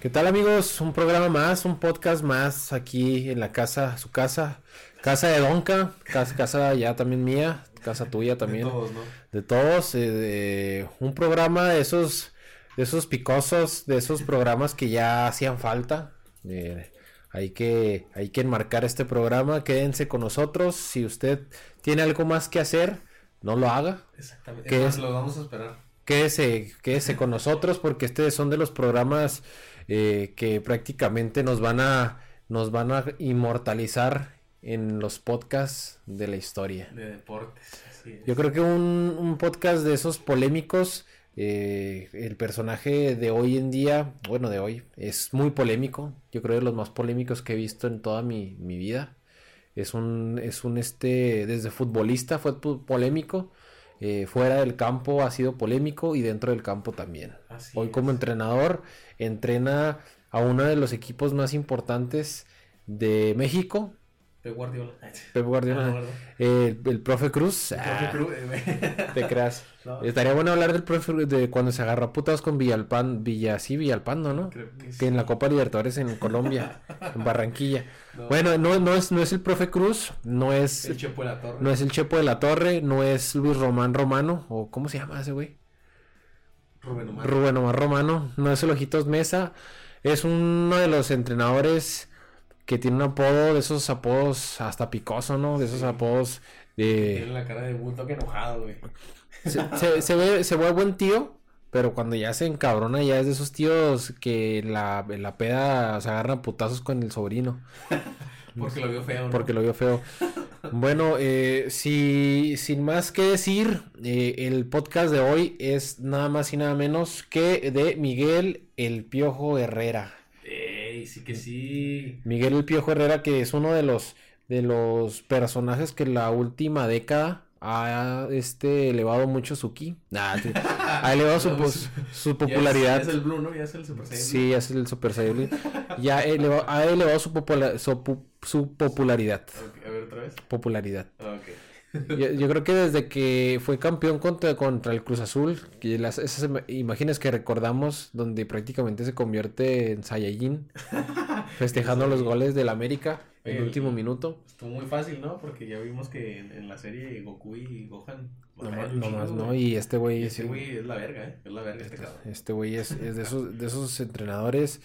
¿Qué tal amigos? Un programa más, un podcast más aquí en la casa, su casa, casa de Donka, casa, casa ya también mía, casa tuya también. De todos, ¿no? De todos, eh, de- un programa de esos, de esos picosos, de esos programas que ya hacían falta. Eh, hay que, hay que enmarcar este programa, quédense con nosotros. Si usted tiene algo más que hacer, no lo haga. Exactamente. ¿Qué Es más, es? Lo vamos a esperar. Quédese, quédese con nosotros porque este son de los programas eh, que prácticamente nos van a nos van a inmortalizar en los podcasts de la historia. De deportes. Así es. Yo creo que un, un podcast de esos polémicos, eh, el personaje de hoy en día, bueno, de hoy, es muy polémico. Yo creo de los más polémicos que he visto en toda mi, mi vida. Es un, es un este, desde futbolista fue polémico. eh, fuera del campo ha sido polémico y dentro del campo también. Así Hoy es. como entrenador entrena a uno de los equipos más importantes de México, Pep Guardiola. Pep Guardiola, no, ¿verdad? el, el profe Cruz. Profe ah, Cruz, eh, te creas. No. Estaría bueno hablar del profe de cuando se agarra putas con Villalpan, Villa, sí, Villalpando, ¿no? Creo que sí. Que en la Copa Libertadores en Colombia, en Barranquilla. No. Bueno, no, no es, no es el profe Cruz, no es, El Chepo de la Torre. no es el Chepo de la Torre, no es Luis Román Romano, o ¿cómo se llama ese güey? Rubén Omar. Rubén Omar Romano, no es el Ojitos Mesa, es uno de los entrenadores que tiene un apodo, de esos apodos hasta picoso, ¿no? De esos Sí. apodos de... Tiene la cara de un toque enojado, güey. Se, se- se ve, se ve buen tío, pero cuando ya se encabrona, ya es de esos tíos que la, la peda se agarran a putazos con el sobrino, Porque lo vio feo, ¿no? porque lo vio feo. Bueno, eh, si, sin más que decir, eh, el podcast de hoy es nada más y nada menos que de Miguel El Piojo Herrera. Sí que sí. Miguel El Piojo Herrera, que es uno de los, de los personajes que en la última década ha este, elevado mucho su ki. Nah, ha elevado su, su Ya es- popularidad. Ya es, el Blue, ¿no? Ya es el Super Saiyan. Sí, es el Super Saiyajin. Ya eleva- ha elevado su, popula- su, su popularidad. A ver, otra vez. Popularidad. Ok. Yo, yo creo que desde que fue campeón contra, contra el Cruz Azul, que las, esas imágenes que recordamos, donde prácticamente se convierte en Saiyajin, festejando los goles del América en el último minuto. Estuvo muy fácil, ¿no? Porque ya vimos que en, en la serie Goku y Gohan. No, más, no. Y este güey Y es, Ese güey es la verga, ¿eh? Es la verga este cabrón. este güey es, es de, esos, de esos entrenadores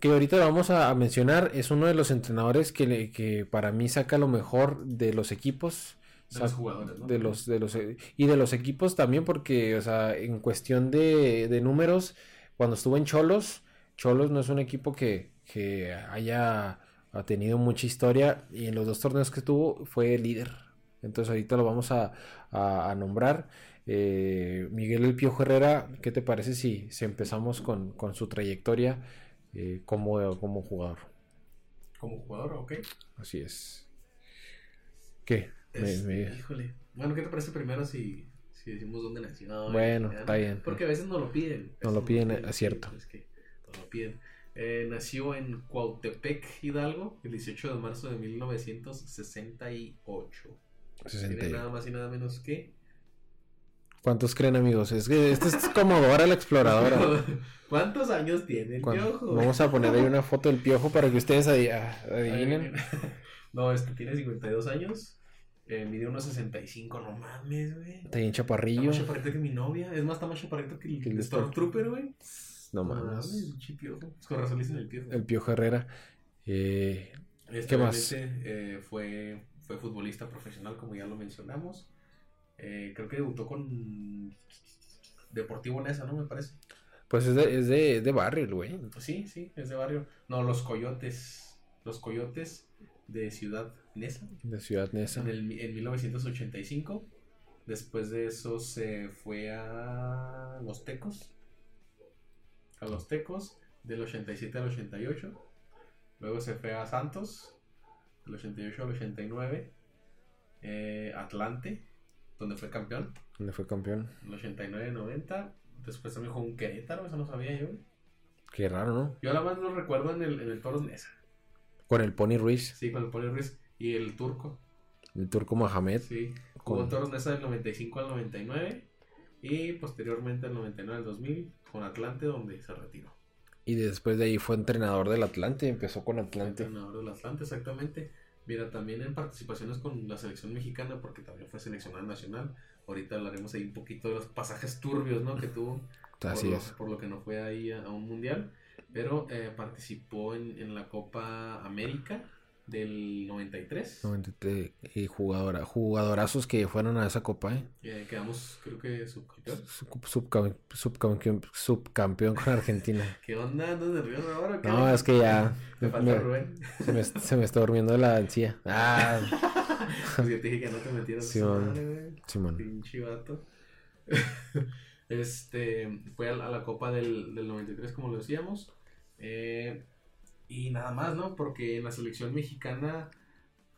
que ahorita vamos a, mencionar. Es uno de los entrenadores que, le- que para mí saca lo mejor de los equipos. De los jugadores, ¿no? de los, de los, y de los equipos también, porque, o sea, en cuestión de, de números, cuando estuvo en Cholos, Cholos no es un equipo que, que haya ha tenido mucha historia y en los dos torneos que tuvo fue líder. Entonces ahorita lo vamos a, a- a nombrar. Eh, Miguel El Piojo Herrera, ¿qué te parece si, si empezamos con, con su trayectoria eh, como, como jugador? Como jugador, ok. Así es. ¿Qué? Me- Este, me- Híjole. Bueno, ¿qué te parece primero si, si decimos dónde nació? No, Bueno, está bien. Porque a veces no lo piden. No lo piden, sí, es cierto. Es que no lo piden. Eh, nació en Cuautepec, Hidalgo, el 18 de marzo de 1968. 60 Tiene y- nada más y nada menos que. ¿Cuántos creen amigos? Es que este es como Dora la exploradora. ¿Cuántos años tiene el piojo? Vamos a poner ahí una foto del piojo para que ustedes adi- adivinen. No, este tiene 52 años. Eh, mide unos 65, no mames, güey. Está bien Está chaparrillo. más chaparrito que mi novia. Es más, está más chaparrito que el, el Stormtrooper, güey. No No mames. piojo. Es con razón dicen el piojo. El piojo Herrera. Eh, Este, ¿Qué más? eh, fue, fue futbolista profesional, como ya lo mencionamos. Eh, creo que debutó con Deportivo Nesa, ¿no? Me parece. pues es de, es de, de barrio, el güey. Sí, sí, es de barrio. No, los Coyotes. Los Coyotes de Ciudad Nesa. De Ciudad Neza. En, el, en 1985. Después de eso se fue a los Tecos. A los Tecos. Del 87 al 88. Luego se fue a Santos. Del 88 al 89. Eh, Atlante. Donde fue campeón. Donde fue campeón. Del 89 al 90. Después también jugó un Querétaro. Eso no sabía yo. Qué raro, ¿no? Yo la más lo recuerdo en el, en el Toros Nesa. Con el Pony Ruiz, Sí, con el Pony Ruiz y el turco. el turco Mohamed. Sí. Con- Jugó Toros Nesa del 95 al 99 y posteriormente del 99 al 2000 con Atlante donde se retiró. Y después de ahí fue entrenador del Atlante, empezó con Atlante. Entrenador del Atlante, exactamente. Mira, también en participaciones con la selección mexicana, porque también fue seleccionada nacional. Ahorita hablaremos ahí un poquito de los pasajes turbios, ¿no? Que tuvo. Así por, es. Lo, por lo que no fue ahí a, a un mundial. Pero eh, participó en, en la Copa América del 93. 93, y jugadora, jugadorazos que fueron a esa copa, ¿eh? Eh, quedamos, creo que subcampeón. Sub- subcam- subcampeón, subcampeón con Argentina. ¿Qué onda? ¿Andas nervioso ahora? o qué? No, es que ya Te falta me- Rubén. se, me, se me está durmiendo la encía. Ah, Pues yo te dije que no te metieras man. madre. Simón. Pinche vato. este fue a la, a la Copa del, del 93, como lo decíamos. Eh, y nada más, ¿no? Porque en la selección mexicana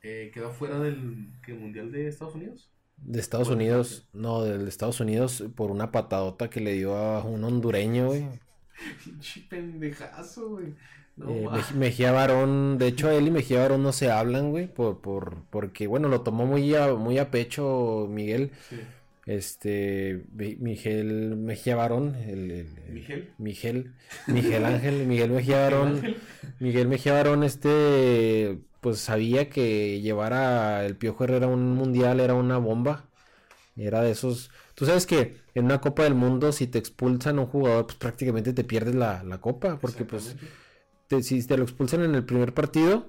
eh, quedó fuera del ¿qué, Mundial de Estados Unidos. De Estados Bueno, Unidos, no, del de Estados Unidos por una patadota que le dio a un hondureño, güey. Pendejazo, güey. No, Eh, Mejía Barón, de hecho él y Mejía Barón no se hablan, güey, por, por, porque, bueno, lo tomó muy a, muy a pecho Miguel, Sí. Este, Mi- Miguel Mejía Barón, el, el- el- Miguel. Miguel, Miguel Ángel, Miguel Mejía Barón. Miguel Mejía Barón, este, pues sabía que llevar a el Piojo Herrera a un mundial era una bomba. Era de esos. Tú sabes que en una Copa del Mundo, si te expulsan a un jugador, pues prácticamente te pierdes la, la copa. Porque pues te- si te lo expulsan en el primer partido,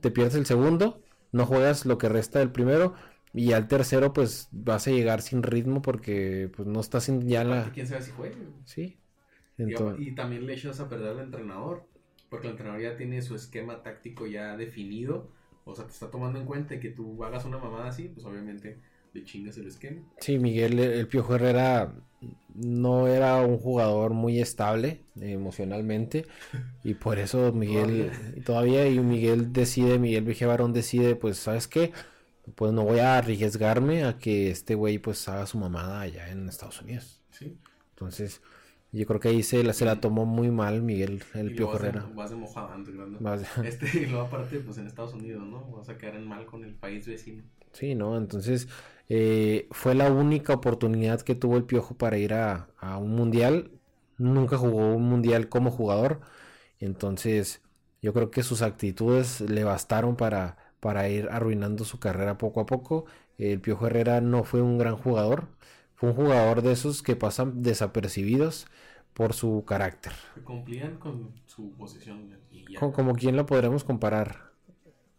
te pierdes el segundo, no juegas lo que resta del primero. Y al tercero, pues vas a llegar sin ritmo porque pues no estás en ya la. ¿Quién sabe si juegue? Sí. Y, Entonces, y también le echas a perder al entrenador, porque el entrenador ya tiene su esquema táctico ya definido, o sea, te está tomando en cuenta que tú hagas una mamada así, pues obviamente le chingas el esquema. Sí, Miguel, el Piojo Herrera no era un jugador muy estable eh, emocionalmente y por eso Miguel todavía y Miguel decide, Miguel Vigía Barón decide, pues, ¿sabes qué? Pues no voy a arriesgarme a que este güey pues haga su mamada allá en Estados Unidos. ¿sí? Entonces, yo creo que ahí se la, se la tomó muy mal Miguel, el y Piojo luego vas de- Herrera. vas de mojada, ¿no? Este, y luego aparte, pues en Estados Unidos, ¿no? Vas a quedar en mal con el país vecino. Sí, ¿no? Entonces eh, fue la única oportunidad que tuvo el Piojo para ir a, a un mundial. Nunca jugó un mundial como jugador. Entonces yo creo que sus actitudes le bastaron para, para ir arruinando su carrera poco a poco. El Piojo Herrera no fue un gran jugador. Fue un jugador de esos que pasan desapercibidos por su carácter. Cumplían con su posición y ya. Co- Como quien lo podremos comparar.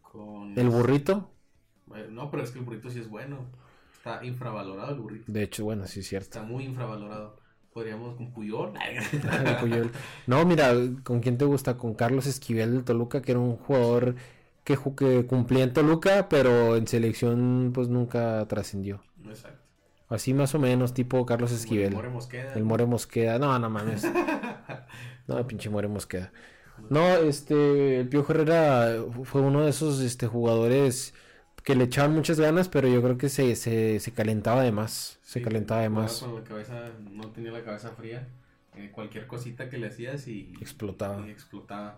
Con... El burrito, No, pero es que el burrito sí es bueno. Está infravalorado el burrito. de hecho, bueno, sí es cierto. Está muy infravalorado. Podríamos con Puyol. Puyol. No, mira, ¿con quién te gusta? Con Carlos Esquivel del Toluca, que era un jugador que, cumplía en Toluca, pero en selección pues nunca trascendió. Exacto. Así más o menos, tipo Carlos Esquivel. More Mosqueda. El More Mosqueda. No, no mames. No, pinche More Mosqueda. No, este, el Piojo Herrera fue uno de esos este, jugadores que le echaban muchas ganas, pero yo creo que se, se, se calentaba de más. Se calentaba de más. Con la cabeza, no tenía la cabeza fría. Eh, cualquier cosita que le hacías y Explotaba. y explotaba.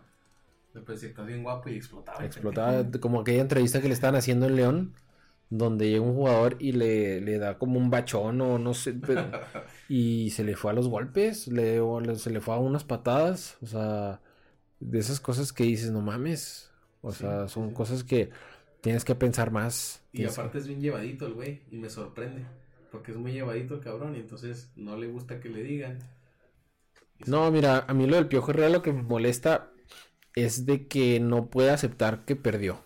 Si estás bien guapo y explotaba. Explotaba como aquella entrevista que le estaban haciendo en León, donde llega un jugador y le, le da como un bachón o no sé, pero- y se le fue a los golpes, le, o le- se le fue a unas patadas, o sea, de esas cosas que dices, no mames, o Sí, sea, son sí. cosas que tienes que pensar más. Y que- aparte es bien llevadito el güey y me sorprende. Porque es muy llevadito el cabrón y entonces no le gusta que le digan. No, mira, a mí lo del Piojo Herrera lo que me molesta es de que no puede aceptar que perdió.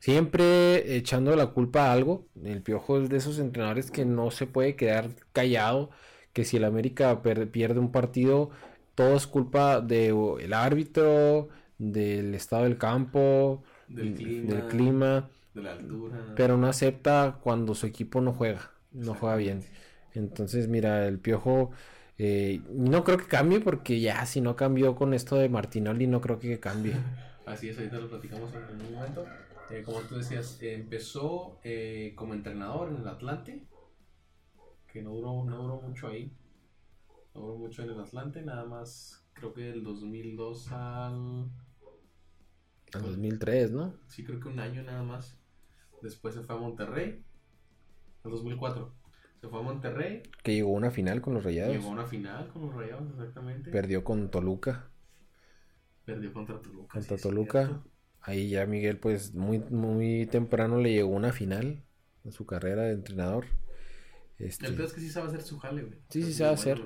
Siempre echando la culpa a algo. El Piojo es de esos entrenadores que no se puede quedar callado. Que si el América pierde un partido, todo es culpa del árbitro, del estado del campo, Del clima. del clima, De la altura. pero no acepta cuando su equipo no juega, no juega bien. Entonces, mira, el Piojo eh, no creo que cambie porque ya si no cambió con esto de Martinoli, no creo que cambie. Así es, ahorita lo platicamos en, un momento. Eh, como tú decías, eh, empezó eh, como entrenador en el Atlante, que no duró, no duró mucho ahí. No duró mucho en el Atlante, nada más creo que del 2002 al... Al 2003, ¿no? Sí, creo que un año nada más. Después se fue a Monterrey. Al 2004. Se fue a Monterrey. Que llegó a una final con los Rayados. Llegó a una final con los Rayados, exactamente. Perdió con Toluca. Perdió contra Toluca. Contra Toluca. Ahí ya Miguel, pues muy, muy temprano le llegó una final en su carrera de entrenador. Este... El peor es que sí sabe hacer su jale, güey. Sí, sí sabe hacer.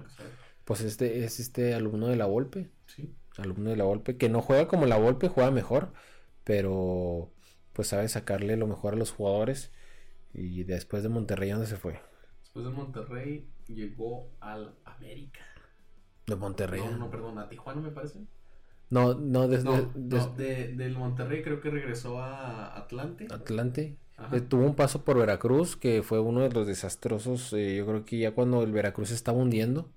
Pues este es este alumno de la Volpe. Sí. Alumno de la Volpe, que no juega como la Volpe, juega mejor, pero pues sabe sacarle lo mejor a los jugadores. Y después de Monterrey, ¿dónde se fue? Después de Monterrey llegó al América. ¿De Monterrey? No, no, perdón, a Tijuana me parece. No, no, desde, no, de, del Monterrey creo que regresó a Atlante. Atlante. Eh, tuvo un paso por Veracruz, que fue uno de los desastrosos. Eh, yo creo que ya cuando el Veracruz estaba hundiendo.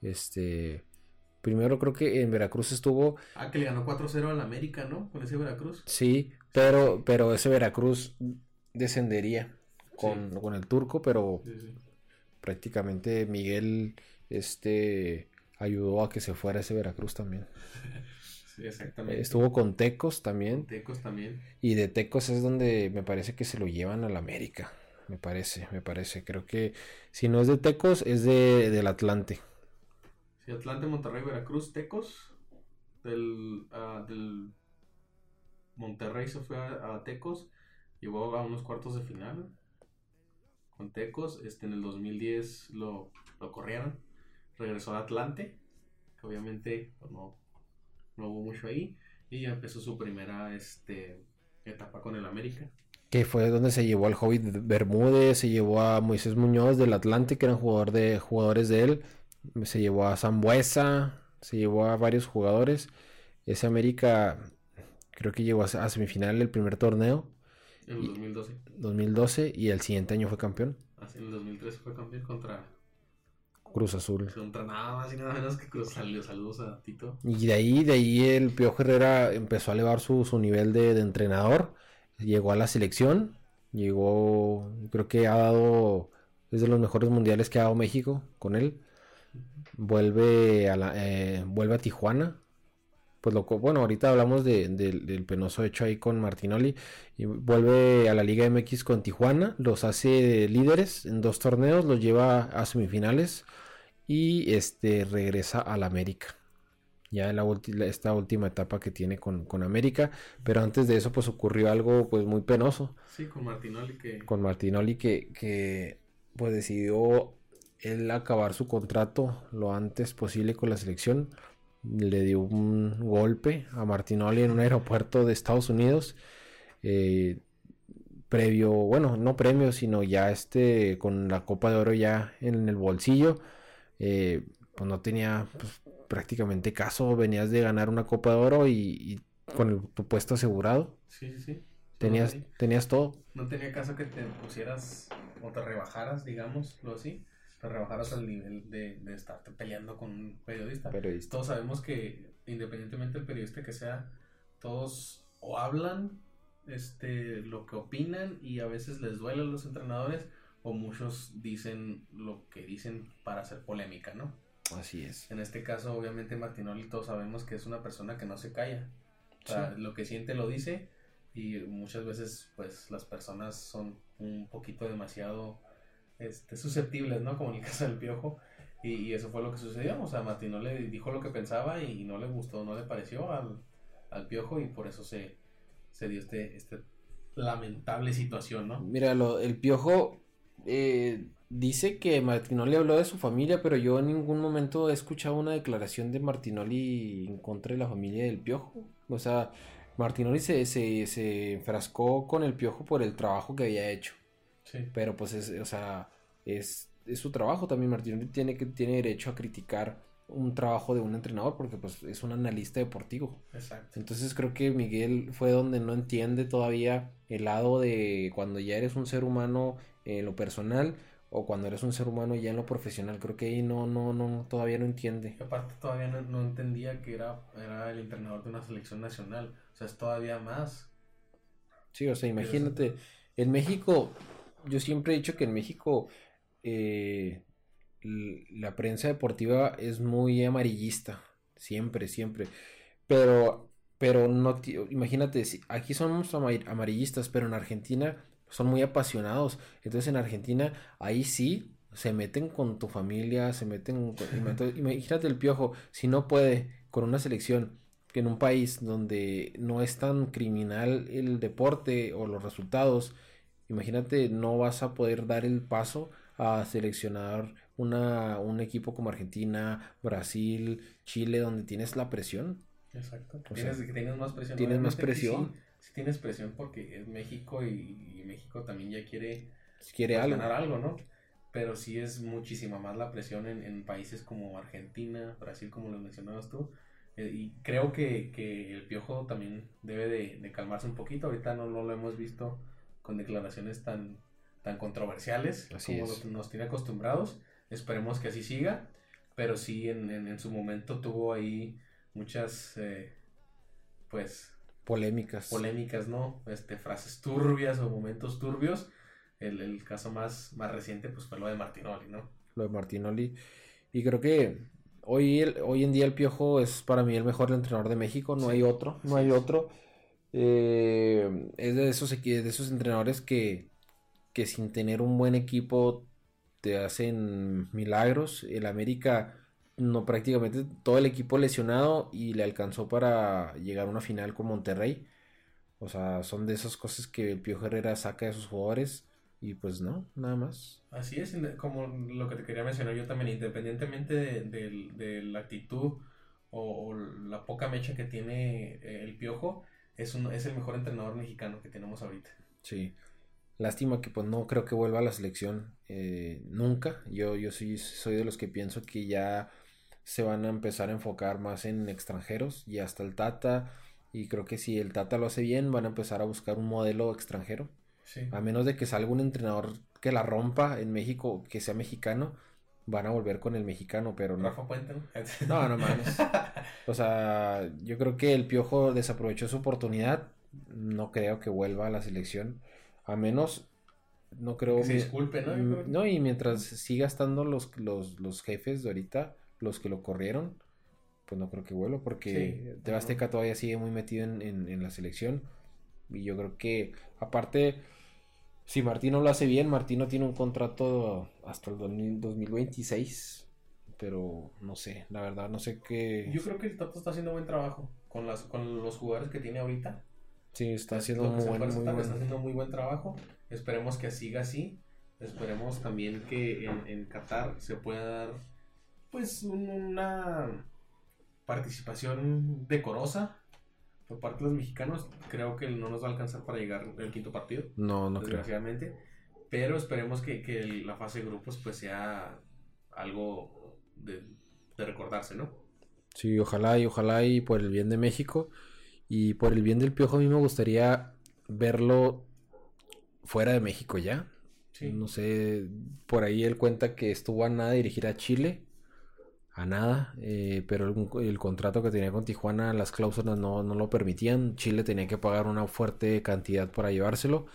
Este. Primero creo que en Veracruz estuvo. Ah, que le ganó 4-0 al América, ¿no? Con ese Veracruz. Sí, pero, pero ese Veracruz descendería con, con el turco, pero prácticamente Miguel este ayudó a que se fuera ese Veracruz también. sí, exactamente. Estuvo con Tecos también. Tecos también. Y de Tecos es donde me parece que se lo llevan al América. Me parece, me parece. Creo que si no es de Tecos, es de, del Atlante. Sí, Atlante, Monterrey, Veracruz, Tecos. Del, uh, del Monterrey se fue a, Tecos. Llevó a unos cuartos de final con Tecos. Este, en el 2010 lo, lo corrieron regresó a Atlante, que obviamente pues, no, no hubo mucho ahí, y ya empezó su primera este, etapa con el América. Que fue donde se llevó al Hobbit Bermúdez, se llevó a Moisés Muñoz del Atlante, que eran jugador de, jugadores de él, se llevó a Zambuesa, se llevó a varios jugadores. Ese América creo que llegó a, semifinal el primer torneo. En el 2012. 2012 y el siguiente año fue campeón. Así en el 2013 fue campeón contra Cruz Azul. Contra nada más y nada menos que Cruz Azul. Saludos a Tito. Y de ahí, de ahí el Piojo Herrera empezó a elevar su, nivel de, entrenador. Llegó a la selección. Llegó, creo que ha dado, es de los mejores mundiales que ha dado México con él. Vuelve a, la, eh, vuelve a Tijuana. Pues lo, bueno, ahorita hablamos del penoso hecho ahí con Martinoli. Y vuelve a la Liga MX con Tijuana. Los hace líderes en dos torneos. Los lleva a semifinales y este regresa al América. Ya en la esta última etapa que tiene con, América, pero antes de eso pues ocurrió algo pues muy penoso. Sí, con Martinoli que... Con Martinoli que, que pues decidió él acabar su contrato lo antes posible con la selección. Le dio un golpe a Martinoli en un aeropuerto de Estados Unidos. Eh, previo, bueno, no premio, sino ya este con la Copa de Oro ya en el bolsillo eh, pues no tenía pues, prácticamente caso. Venías de ganar una Copa de Oro y, con tu puesto asegurado. Sí, sí, sí. Tenías, tenías todo. No tenía caso que te pusieras o te rebajaras, digámoslo así. Te rebajaras al nivel de, de estarte peleando con un periodista. Todos sabemos que, independientemente del periodista que sea, todos o hablan este, lo que opinan y a veces les duele a los entrenadores o muchos dicen lo que dicen para hacer polémica, ¿no? Así es. En este caso, obviamente, Martinoli todos sabemos que es una persona que no se calla. O sea, lo que siente lo dice y muchas veces, pues, las personas son un poquito demasiado este, susceptibles, ¿no? Como en el caso del Piojo. Y, eso fue lo que sucedió. O sea, Martinoli dijo lo que pensaba y no le gustó, no le pareció al, al Piojo y por eso se, se dio este, este lamentable situación, ¿no? Mira, lo, el Piojo eh, dice que Martinoli habló de su familia, pero yo en ningún momento he escuchado una declaración de Martinoli en contra de la familia del Piojo. O sea, Martinoli se, se, se enfrascó con el Piojo por el trabajo que había hecho. Sí. Pero pues es, o sea, es, es su trabajo también. Martinoli tiene, que, tiene derecho a criticar un trabajo de un entrenador porque pues es un analista deportivo. Exacto. Entonces creo que Miguel fue donde no entiende todavía el lado de cuando ya eres un ser humano en lo personal o cuando eres un ser humano ya en lo profesional. Creo que ahí no, no, no, todavía no entiende. aparte todavía no, entendía que era, era el entrenador de una selección nacional. O sea, es todavía más. Sí, o sea, imagínate, en México, yo siempre he dicho que en México eh, la prensa deportiva es muy amarillista. siempre, siempre. Pero, pero no, imagínate, aquí somos amarillistas, pero en Argentina son muy apasionados. Entonces en Argentina ahí sí se meten con tu familia, se meten imagínate el piojo, si no puede con una selección que en un país donde no es tan criminal el deporte o los resultados, imagínate no vas a poder dar el paso a seleccionar una, un equipo como Argentina, Brasil, Chile, donde tienes la presión. Exacto. tienes, tienes, más presión. Tienes más presión. Sí, tienes presión porque es México y, México también ya quiere, quiere pues, ganar algo, ¿no? Pero sí es muchísima más la presión en, en países como Argentina, Brasil, como lo mencionabas tú. Eh, y creo que, que, el Piojo también debe de, de, calmarse un poquito. Ahorita no, no lo hemos visto con declaraciones tan, tan controversiales como nos tiene acostumbrados. Esperemos que así siga. Pero sí, en, en, su momento tuvo ahí muchas, eh, pues... Polémicas. Polémicas, ¿no? Este, frases turbias o momentos turbios. El, el caso más, más reciente pues fue lo de Martinoli, ¿no? Lo de Martinoli. Y creo que hoy, hoy en día el Piojo es para mí el mejor entrenador de México. No hay otro, no hay otro. Eh, es de esos, de esos entrenadores que, que sin tener un buen equipo te hacen milagros. El América, no prácticamente todo el equipo lesionado y le alcanzó para llegar a una final con Monterrey. O sea, son de esas cosas que el Piojo Herrera saca de sus jugadores. Y pues no, nada más. Así es, como lo que te quería mencionar yo también, independientemente de, la actitud o, la poca mecha que tiene eh, el Piojo, es, un, es el mejor entrenador mexicano que tenemos ahorita. Sí. Lástima que pues no creo que vuelva a la selección eh, nunca. Yo, yo sí soy de los que pienso que ya se van a empezar a enfocar más en extranjeros y hasta el Tata. Y creo que si el Tata lo hace bien, van a empezar a buscar un modelo extranjero. A menos de que salga un entrenador que la rompa en México, que sea mexicano, van a volver con el mexicano, pero no. Rafa Puente, ¿no? no, mames. O sea, yo creo que el Piojo desaprovechó su oportunidad. No creo que vuelva a la selección. A menos, no creo... Que se disculpe, ¿no? No, y mientras siga estando los, los, los jefes de ahorita, los que lo corrieron, pues no creo que vuelva, porque sí, todavía sigue muy metido en, en, la selección. Y yo creo que, aparte, si Martino lo hace bien, Martino tiene un contrato hasta el 2026. Pero no sé, la verdad, no sé qué. Yo creo que el Tato está haciendo buen trabajo con, las, con los jugadores que tiene ahorita. Sí, está haciendo muy, buen, está haciendo muy buen trabajo. Esperemos que siga así. Esperemos también que en, en Qatar se pueda dar pues una participación decorosa por parte de los mexicanos. Creo que no nos va a alcanzar para llegar al quinto partido. No, no desgraciadamente. Creo. Pero esperemos que, que, la fase de grupos pues sea algo de, de recordarse, ¿no? Sí, ojalá y ojalá y por el bien de México y por el bien del piojo, a mí me gustaría verlo fuera de México ya. No sé, por ahí él cuenta que estuvo a nada de dirigir a Chile. A nada, eh, pero el, contrato que tenía con Tijuana, las cláusulas no, no, lo permitían. Chile tenía que pagar una fuerte cantidad para llevárselo.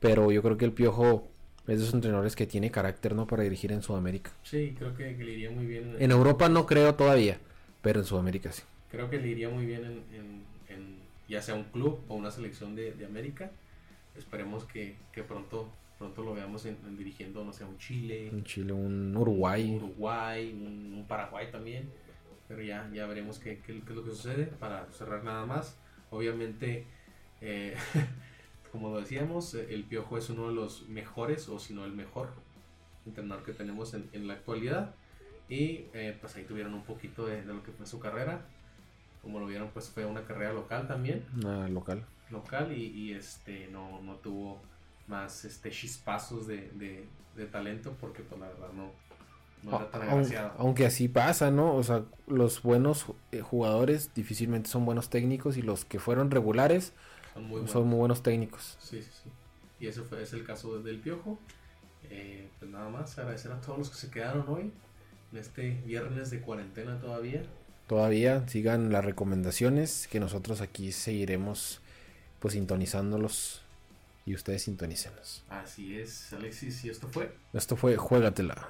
Pero yo creo que el Piojo es de esos entrenadores que tiene carácter, ¿no? Para dirigir en Sudamérica. Sí, creo que, le iría muy bien. En, en Europa no creo todavía, pero en Sudamérica sí. Creo que le iría muy bien en ya sea un club o una selección de, de América. Esperemos que, que, pronto pronto lo veamos en, dirigiendo, no sé, un Chile. Un Chile, un Uruguay. Un Uruguay, un, Paraguay también. Pero ya, ya veremos qué, qué, es lo que sucede para cerrar nada más. Obviamente, eh, como lo decíamos, el Piojo es uno de los mejores, o si no el mejor entrenador que tenemos en, en la actualidad. Y eh, pues ahí tuvieron un poquito de, de, lo que fue su carrera como lo vieron, pues fue una carrera local también. Ah, local. Local y, este no, no tuvo más este chispazos de, de, talento porque pues la verdad no, no era tan agraciado. Aunque así pasa, ¿no? O sea, los buenos eh, jugadores difícilmente son buenos técnicos y los que fueron regulares son muy buenos, técnicos. Sí, sí, sí. Y ese fue, es el caso del Piojo. Eh, pues nada más, agradecer a todos los que se quedaron hoy, en este viernes de cuarentena todavía todavía sigan las recomendaciones que nosotros aquí seguiremos pues sintonizándolos y ustedes sintonícenos. Así es, Alexis, y esto fue. Esto fue Juégatela.